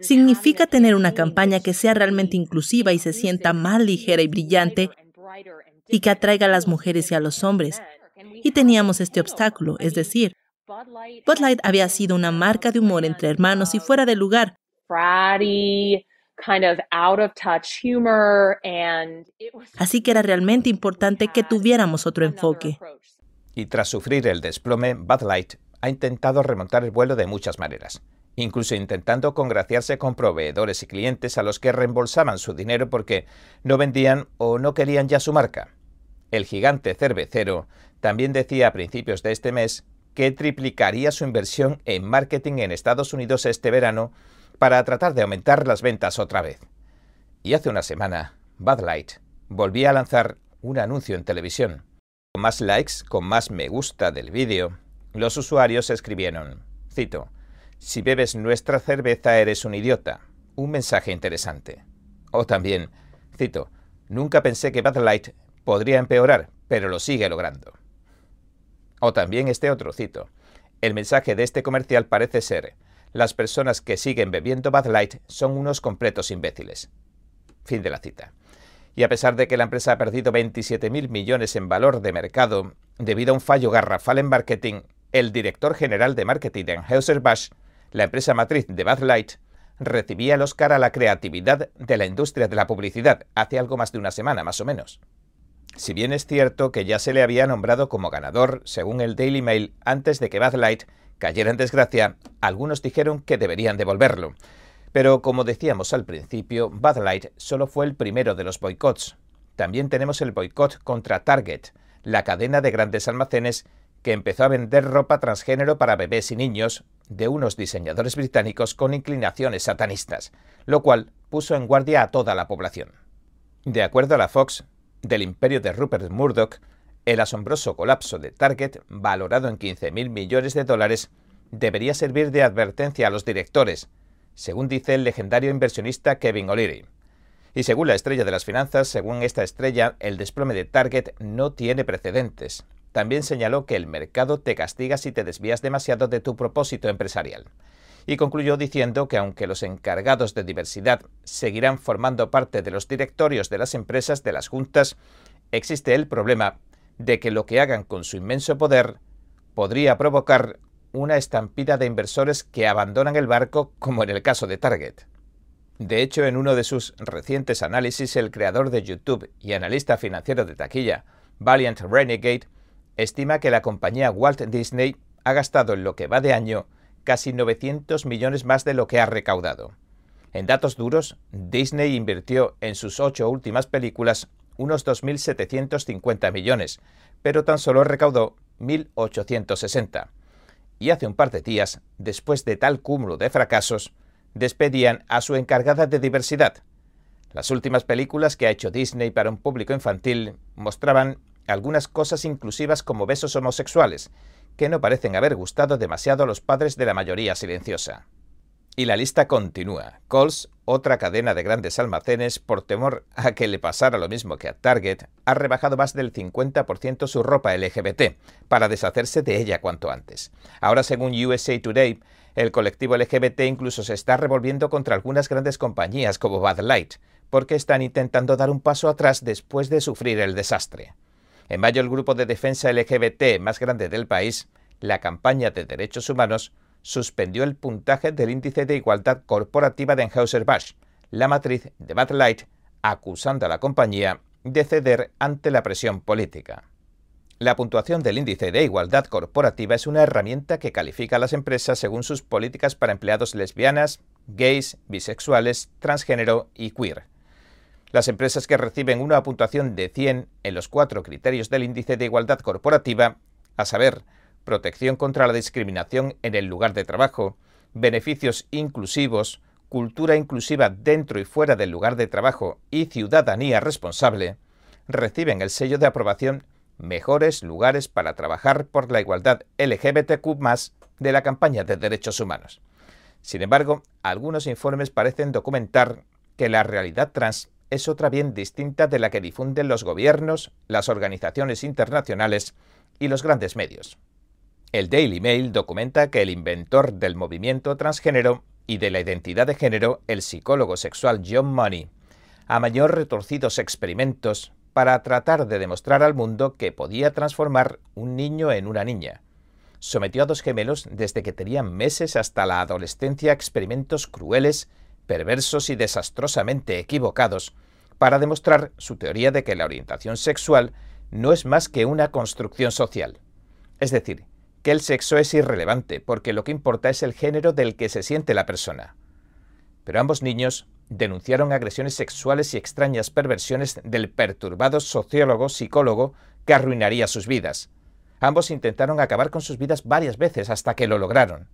Significa tener una campaña que sea realmente inclusiva y se sienta más ligera y brillante y que atraiga a las mujeres y a los hombres. Y teníamos este obstáculo, es decir, Bud Light había sido una marca de humor entre hermanos y fuera de lugar. Así que era realmente importante que tuviéramos otro enfoque. Y tras sufrir el desplome, Bud Light ha intentado remontar el vuelo de muchas maneras, incluso intentando congraciarse con proveedores y clientes a los que reembolsaban su dinero porque no vendían o no querían ya su marca. El gigante cervecero también decía a principios de este mes que triplicaría su inversión en marketing en Estados Unidos este verano para tratar de aumentar las ventas otra vez. Y hace una semana, Bud Light volvía a lanzar un anuncio en televisión. Con más likes, con más me gusta del vídeo, los usuarios escribieron, cito, si bebes nuestra cerveza eres un idiota. Un mensaje interesante. O también, cito, nunca pensé que Bud Light podría empeorar, pero lo sigue logrando. O también este otro, cito, el mensaje de este comercial parece ser, las personas que siguen bebiendo Bud Light son unos completos imbéciles. Fin de la cita. Y a pesar de que la empresa ha perdido 27.000 millones en valor de mercado debido a un fallo garrafal en marketing, el director general de marketing de Anheuser-Busch, la empresa matriz de Bud Light, recibía el Oscar a la creatividad de la industria de la publicidad hace algo más de una semana, más o menos. Si bien es cierto que ya se le había nombrado como ganador, según el Daily Mail, antes de que Bud Light cayera en desgracia, algunos dijeron que deberían devolverlo. Pero como decíamos al principio, Bud Light solo fue el primero de los boicots. También tenemos el boicot contra Target, la cadena de grandes almacenes que empezó a vender ropa transgénero para bebés y niños de unos diseñadores británicos con inclinaciones satanistas, lo cual puso en guardia a toda la población. De acuerdo a la Fox, del imperio de Rupert Murdoch, el asombroso colapso de Target, valorado en 15.000 millones de dólares, debería servir de advertencia a los directores, según dice el legendario inversionista Kevin O'Leary. Y según la estrella de las finanzas, según esta estrella, el desplome de Target no tiene precedentes. También señaló que el mercado te castiga si te desvías demasiado de tu propósito empresarial. Y concluyó diciendo que aunque los encargados de diversidad seguirán formando parte de los directorios de las empresas de las juntas, existe el problema de que lo que hagan con su inmenso poder podría provocar una estampida de inversores que abandonan el barco como en el caso de Target. De hecho, en uno de sus recientes análisis, el creador de YouTube y analista financiero de taquilla, Valiant Renegade, estima que la compañía Walt Disney ha gastado en lo que va de año casi 900 millones más de lo que ha recaudado. En datos duros, Disney invirtió en sus ocho últimas películas unos 2.750 millones, pero tan solo recaudó 1.860. Y hace un par de días, después de tal cúmulo de fracasos, despedían a su encargada de diversidad. Las últimas películas que ha hecho Disney para un público infantil mostraban algunas cosas inclusivas como besos homosexuales, que no parecen haber gustado demasiado a los padres de la mayoría silenciosa. Y la lista continúa. Coles, otra cadena de grandes almacenes, por temor a que le pasara lo mismo que a Target, ha rebajado más del 50% su ropa LGBT, para deshacerse de ella cuanto antes. Ahora, según USA Today, el colectivo LGBT incluso se está revolviendo contra algunas grandes compañías como Bud Light, porque están intentando dar un paso atrás después de sufrir el desastre. En mayo, el grupo de defensa LGBT más grande del país, la campaña de derechos humanos, suspendió el puntaje del índice de igualdad corporativa de Anheuser-Busch, la matriz de Bud Light, acusando a la compañía de ceder ante la presión política. La puntuación del índice de igualdad corporativa es una herramienta que califica a las empresas según sus políticas para empleados lesbianas, gays, bisexuales, transgénero y queer. Las empresas que reciben una puntuación de 100 en los cuatro criterios del índice de igualdad corporativa, a saber, protección contra la discriminación en el lugar de trabajo, beneficios inclusivos, cultura inclusiva dentro y fuera del lugar de trabajo y ciudadanía responsable, reciben el sello de aprobación Mejores lugares para trabajar por la igualdad LGBTQ de la campaña de derechos humanos. Sin embargo, algunos informes parecen documentar que la realidad trans es otra bien distinta de la que difunden los gobiernos, las organizaciones internacionales y los grandes medios. El Daily Mail documenta que el inventor del movimiento transgénero y de la identidad de género, el psicólogo sexual John Money, a mayor retorcidos experimentos para tratar de demostrar al mundo que podía transformar un niño en una niña. Sometió a dos gemelos desde que tenían meses hasta la adolescencia a experimentos crueles, perversos y desastrosamente equivocados, para demostrar su teoría de que la orientación sexual no es más que una construcción social. Es decir, que el sexo es irrelevante, porque lo que importa es el género del que se siente la persona. Pero ambos niños denunciaron agresiones sexuales y extrañas perversiones del perturbado sociólogo psicólogo que arruinaría sus vidas. Ambos intentaron acabar con sus vidas varias veces hasta que lo lograron.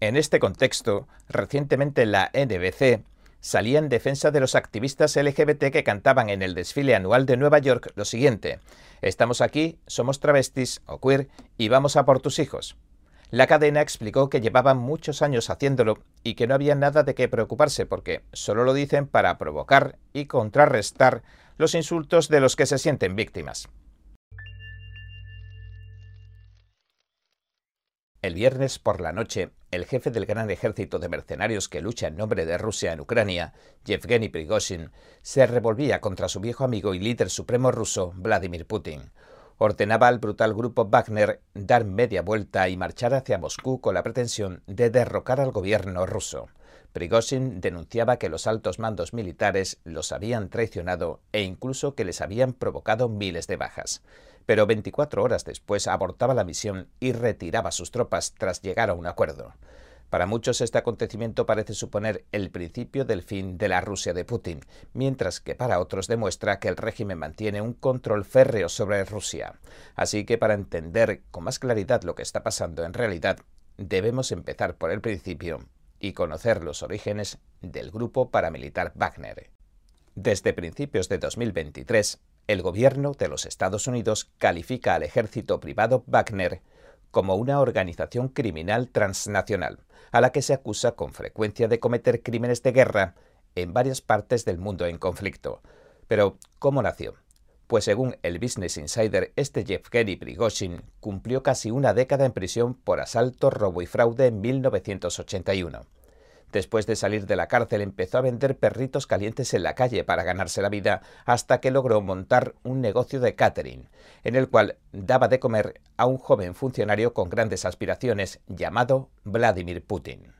En este contexto, recientemente la NBC salía en defensa de los activistas LGBT que cantaban en el desfile anual de Nueva York lo siguiente, Estamos aquí, somos travestis o queer y vamos a por tus hijos. La cadena explicó que llevaban muchos años haciéndolo y que no había nada de qué preocuparse porque solo lo dicen para provocar y contrarrestar los insultos de los que se sienten víctimas. El viernes por la noche, el jefe del gran ejército de mercenarios que lucha en nombre de Rusia en Ucrania, Yevgeny Prigozhin, se revolvía contra su viejo amigo y líder supremo ruso, Vladimir Putin. Ordenaba al brutal grupo Wagner dar media vuelta y marchar hacia Moscú con la pretensión de derrocar al gobierno ruso. Prigozhin denunciaba que los altos mandos militares los habían traicionado e incluso que les habían provocado miles de bajas pero 24 horas después abortaba la misión y retiraba sus tropas tras llegar a un acuerdo. Para muchos este acontecimiento parece suponer el principio del fin de la Rusia de Putin, mientras que para otros demuestra que el régimen mantiene un control férreo sobre Rusia. Así que para entender con más claridad lo que está pasando en realidad, debemos empezar por el principio y conocer los orígenes del grupo paramilitar Wagner. Desde principios de 2023, el gobierno de los Estados Unidos califica al ejército privado Wagner como una organización criminal transnacional, a la que se acusa con frecuencia de cometer crímenes de guerra en varias partes del mundo en conflicto. Pero, ¿cómo nació? Pues según el Business Insider, este Yevgeny Prigozhin cumplió casi una década en prisión por asalto, robo y fraude en 1981. Después de salir de la cárcel empezó a vender perritos calientes en la calle para ganarse la vida hasta que logró montar un negocio de catering, en el cual daba de comer a un joven funcionario con grandes aspiraciones llamado Vladimir Putin.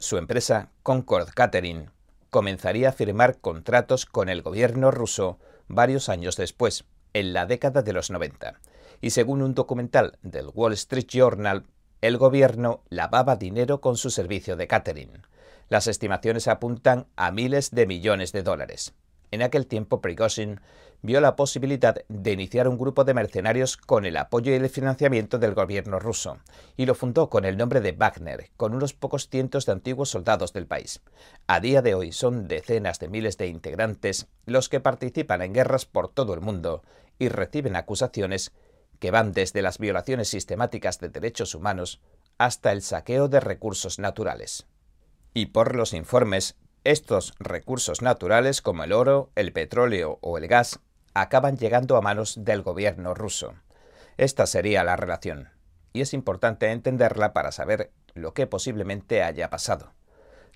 Su empresa, Concord Catering, comenzaría a firmar contratos con el gobierno ruso varios años después, en la década de los 90. Y según un documental del Wall Street Journal, el gobierno lavaba dinero con su servicio de catering. Las estimaciones apuntan a miles de millones de dólares. En aquel tiempo, Prigozhin vio la posibilidad de iniciar un grupo de mercenarios con el apoyo y el financiamiento del gobierno ruso, y lo fundó con el nombre de Wagner, con unos pocos cientos de antiguos soldados del país. A día de hoy son decenas de miles de integrantes los que participan en guerras por todo el mundo y reciben acusaciones que van desde las violaciones sistemáticas de derechos humanos hasta el saqueo de recursos naturales. Y por los informes, estos recursos naturales como el oro, el petróleo o el gas acaban llegando a manos del gobierno ruso. Esta sería la relación, y es importante entenderla para saber lo que posiblemente haya pasado.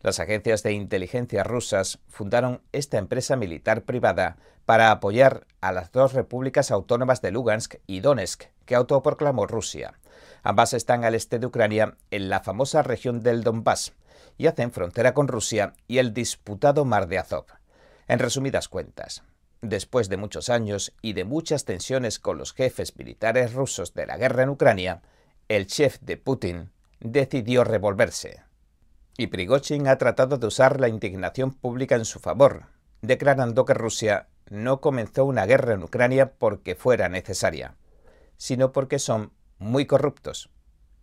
Las agencias de inteligencia rusas fundaron esta empresa militar privada para apoyar a las dos repúblicas autónomas de Lugansk y Donetsk que autoproclamó Rusia. Ambas están al este de Ucrania, en la famosa región del Donbass, y hacen frontera con Rusia y el disputado Mar de Azov. En resumidas cuentas, después de muchos años y de muchas tensiones con los jefes militares rusos de la guerra en Ucrania, el chef de Putin decidió revolverse. Y Prigozhin ha tratado de usar la indignación pública en su favor, declarando que Rusia no comenzó una guerra en Ucrania porque fuera necesaria, sino porque son muy corruptos,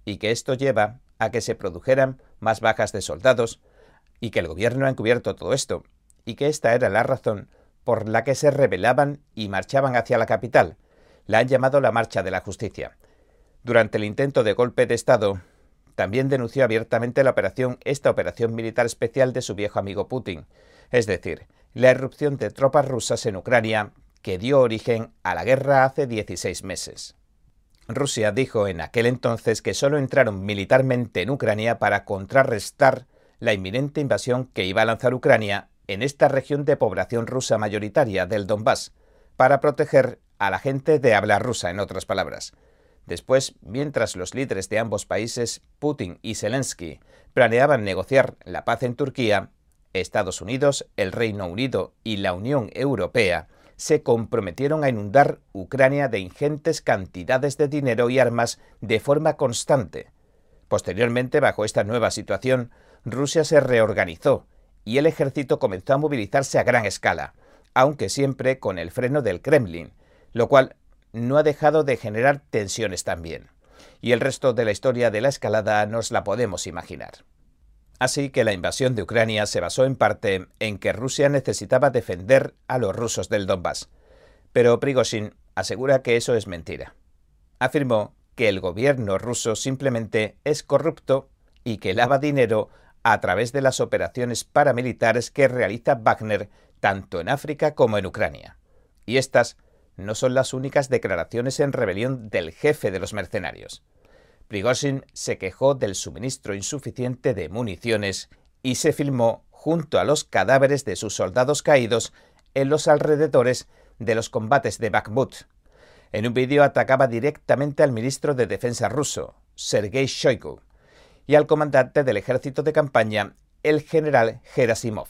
y que esto lleva a que se produjeran más bajas de soldados, y que el gobierno ha encubierto todo esto, y que esta era la razón por la que se rebelaban y marchaban hacia la capital. La han llamado la Marcha de la Justicia. Durante el intento de golpe de Estado, también denunció abiertamente la operación, esta operación militar especial de su viejo amigo Putin, es decir, la irrupción de tropas rusas en Ucrania que dio origen a la guerra hace 16 meses. Rusia dijo en aquel entonces que solo entraron militarmente en Ucrania para contrarrestar la inminente invasión que iba a lanzar Ucrania en esta región de población rusa mayoritaria del Donbass, para proteger a la gente de habla rusa, en otras palabras. Después, mientras los líderes de ambos países, Putin y Zelensky, planeaban negociar la paz en Turquía, Estados Unidos, el Reino Unido y la Unión Europea se comprometieron a inundar Ucrania de ingentes cantidades de dinero y armas de forma constante. Posteriormente, bajo esta nueva situación, Rusia se reorganizó y el ejército comenzó a movilizarse a gran escala, aunque siempre con el freno del Kremlin, lo cual no ha dejado de generar tensiones también. Y el resto de la historia de la escalada nos la podemos imaginar. Así que la invasión de Ucrania se basó en parte en que Rusia necesitaba defender a los rusos del Donbass. Pero Prigozhin asegura que eso es mentira. Afirmó que el gobierno ruso simplemente es corrupto y que lava dinero a través de las operaciones paramilitares que realiza Wagner tanto en África como en Ucrania. Y estas no son las únicas declaraciones en rebelión del jefe de los mercenarios. Prigozhin se quejó del suministro insuficiente de municiones y se filmó junto a los cadáveres de sus soldados caídos en los alrededores de los combates de Bakhmut. En un vídeo atacaba directamente al ministro de Defensa ruso, Sergei Shoigu, y al comandante del ejército de campaña, el general Gerasimov.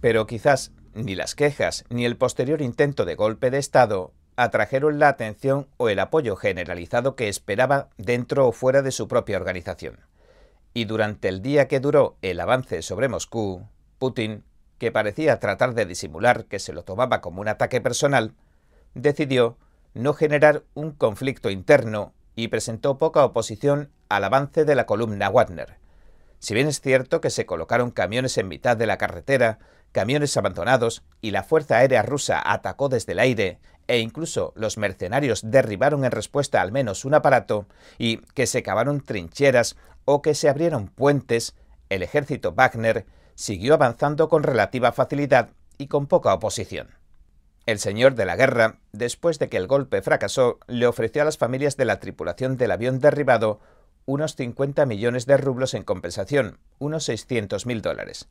Pero quizás ni las quejas ni el posterior intento de golpe de Estado atrajeron la atención o el apoyo generalizado que esperaba dentro o fuera de su propia organización. Y durante el día que duró el avance sobre Moscú, Putin, que parecía tratar de disimular que se lo tomaba como un ataque personal, decidió no generar un conflicto interno y presentó poca oposición al avance de la columna Wagner. Si bien es cierto que se colocaron camiones en mitad de la carretera, camiones abandonados y la Fuerza Aérea rusa atacó desde el aire e incluso los mercenarios derribaron en respuesta al menos un aparato y que se cavaron trincheras o que se abrieron puentes, el ejército Wagner siguió avanzando con relativa facilidad y con poca oposición. El señor de la guerra, después de que el golpe fracasó, le ofreció a las familias de la tripulación del avión derribado unos 50 millones de rublos en compensación, unos 600 mil dólares.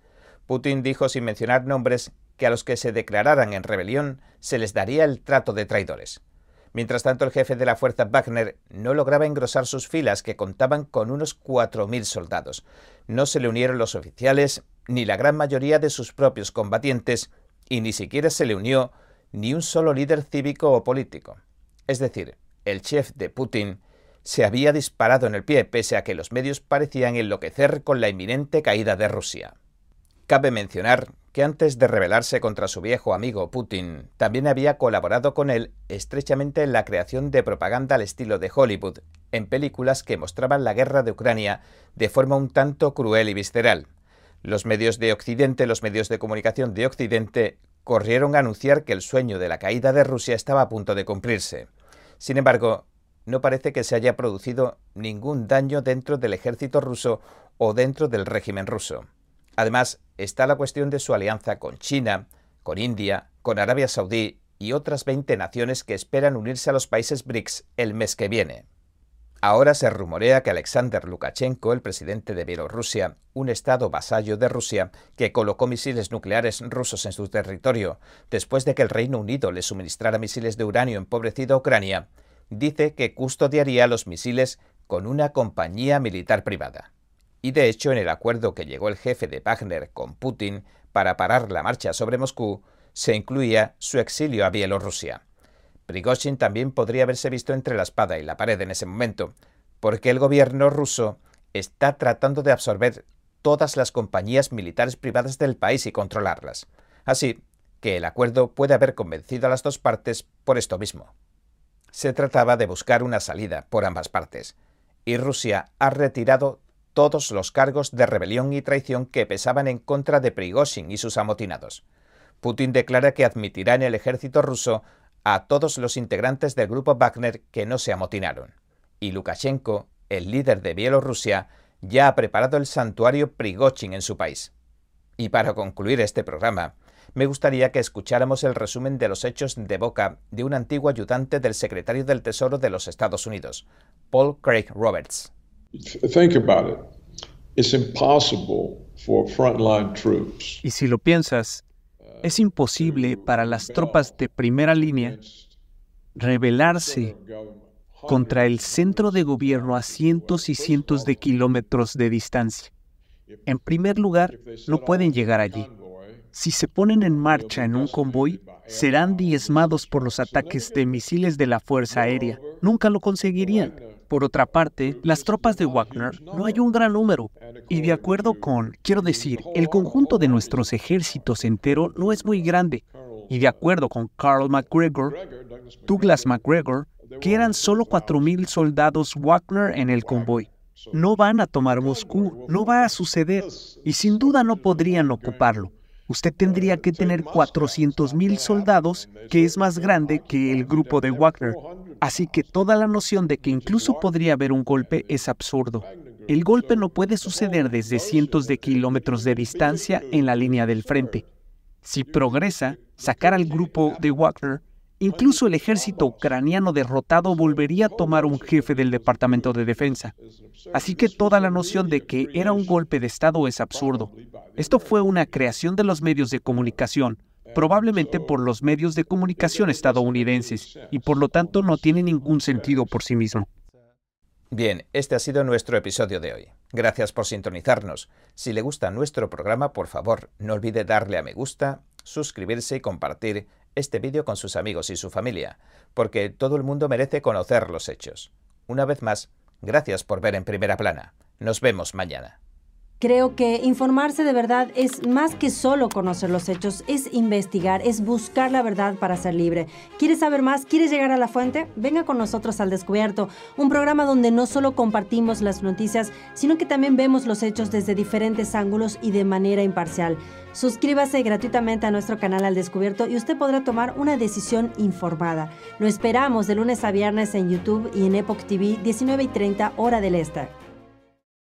Putin dijo sin mencionar nombres que a los que se declararan en rebelión se les daría el trato de traidores. Mientras tanto, el jefe de la fuerza Wagner no lograba engrosar sus filas, que contaban con unos 4.000 soldados. No se le unieron los oficiales, ni la gran mayoría de sus propios combatientes, y ni siquiera se le unió ni un solo líder cívico o político. Es decir, el chef de Putin se había disparado en el pie pese a que los medios parecían enloquecer con la inminente caída de Rusia. Cabe mencionar que antes de rebelarse contra su viejo amigo Putin, también había colaborado con él estrechamente en la creación de propaganda al estilo de Hollywood, en películas que mostraban la guerra de Ucrania de forma un tanto cruel y visceral. Los medios de Occidente, los medios de comunicación de Occidente, corrieron a anunciar que el sueño de la caída de Rusia estaba a punto de cumplirse. Sin embargo, no parece que se haya producido ningún daño dentro del ejército ruso o dentro del régimen ruso. Además, está la cuestión de su alianza con China, con India, con Arabia Saudí y otras 20 naciones que esperan unirse a los países BRICS el mes que viene. Ahora se rumorea que Alexander Lukashenko, el presidente de Bielorrusia, un estado vasallo de Rusia, que colocó misiles nucleares rusos en su territorio después de que el Reino Unido le suministrara misiles de uranio empobrecido a Ucrania, dice que custodiaría los misiles con una compañía militar privada. Y de hecho, en el acuerdo que llegó el jefe de Wagner con Putin para parar la marcha sobre Moscú, se incluía su exilio a Bielorrusia. Prigozhin también podría haberse visto entre la espada y la pared en ese momento, porque el gobierno ruso está tratando de absorber todas las compañías militares privadas del país y controlarlas. Así que el acuerdo puede haber convencido a las dos partes por esto mismo. Se trataba de buscar una salida por ambas partes, y Rusia ha retirado todos los cargos de rebelión y traición que pesaban en contra de Prigozhin y sus amotinados. Putin declara que admitirá en el ejército ruso a todos los integrantes del grupo Wagner que no se amotinaron. Y Lukashenko, el líder de Bielorrusia, ya ha preparado el santuario Prigozhin en su país. Y para concluir este programa, me gustaría que escucháramos el resumen de los hechos de boca de un antiguo ayudante del secretario del Tesoro de los Estados Unidos, Paul Craig Roberts. Y si lo piensas, es imposible para las tropas de primera línea rebelarse contra el centro de gobierno a cientos y cientos de kilómetros de distancia. En primer lugar, no pueden llegar allí. Si se ponen en marcha en un convoy, serán diezmados por los ataques de misiles de la Fuerza Aérea. Nunca lo conseguirían. Por otra parte, las tropas de Wagner no hay un gran número. Y de acuerdo con, quiero decir, el conjunto de nuestros ejércitos entero no es muy grande. Y de acuerdo con Carl McGregor, Douglas McGregor, que eran solo 4.000 soldados Wagner en el convoy. No van a tomar Moscú, no va a suceder. Y sin duda no podrían ocuparlo usted tendría que tener 400.000 soldados, que es más grande que el grupo de Wagner. Así que toda la noción de que incluso podría haber un golpe es absurdo. El golpe no puede suceder desde cientos de kilómetros de distancia en la línea del frente. Si progresa, sacar al grupo de Wagner Incluso el ejército ucraniano derrotado volvería a tomar un jefe del Departamento de Defensa. Así que toda la noción de que era un golpe de Estado es absurdo. Esto fue una creación de los medios de comunicación, probablemente por los medios de comunicación estadounidenses, y por lo tanto no tiene ningún sentido por sí mismo. Bien, este ha sido nuestro episodio de hoy. Gracias por sintonizarnos. Si le gusta nuestro programa, por favor, no olvide darle a me gusta, suscribirse y compartir este vídeo con sus amigos y su familia, porque todo el mundo merece conocer los hechos. Una vez más, gracias por ver en primera plana. Nos vemos mañana. Creo que informarse de verdad es más que solo conocer los hechos, es investigar, es buscar la verdad para ser libre. ¿Quieres saber más? ¿Quieres llegar a la fuente? Venga con nosotros al Descubierto, un programa donde no solo compartimos las noticias, sino que también vemos los hechos desde diferentes ángulos y de manera imparcial. Suscríbase gratuitamente a nuestro canal al Descubierto y usted podrá tomar una decisión informada. Lo esperamos de lunes a viernes en YouTube y en Epoch TV 19 y 30 hora del Este.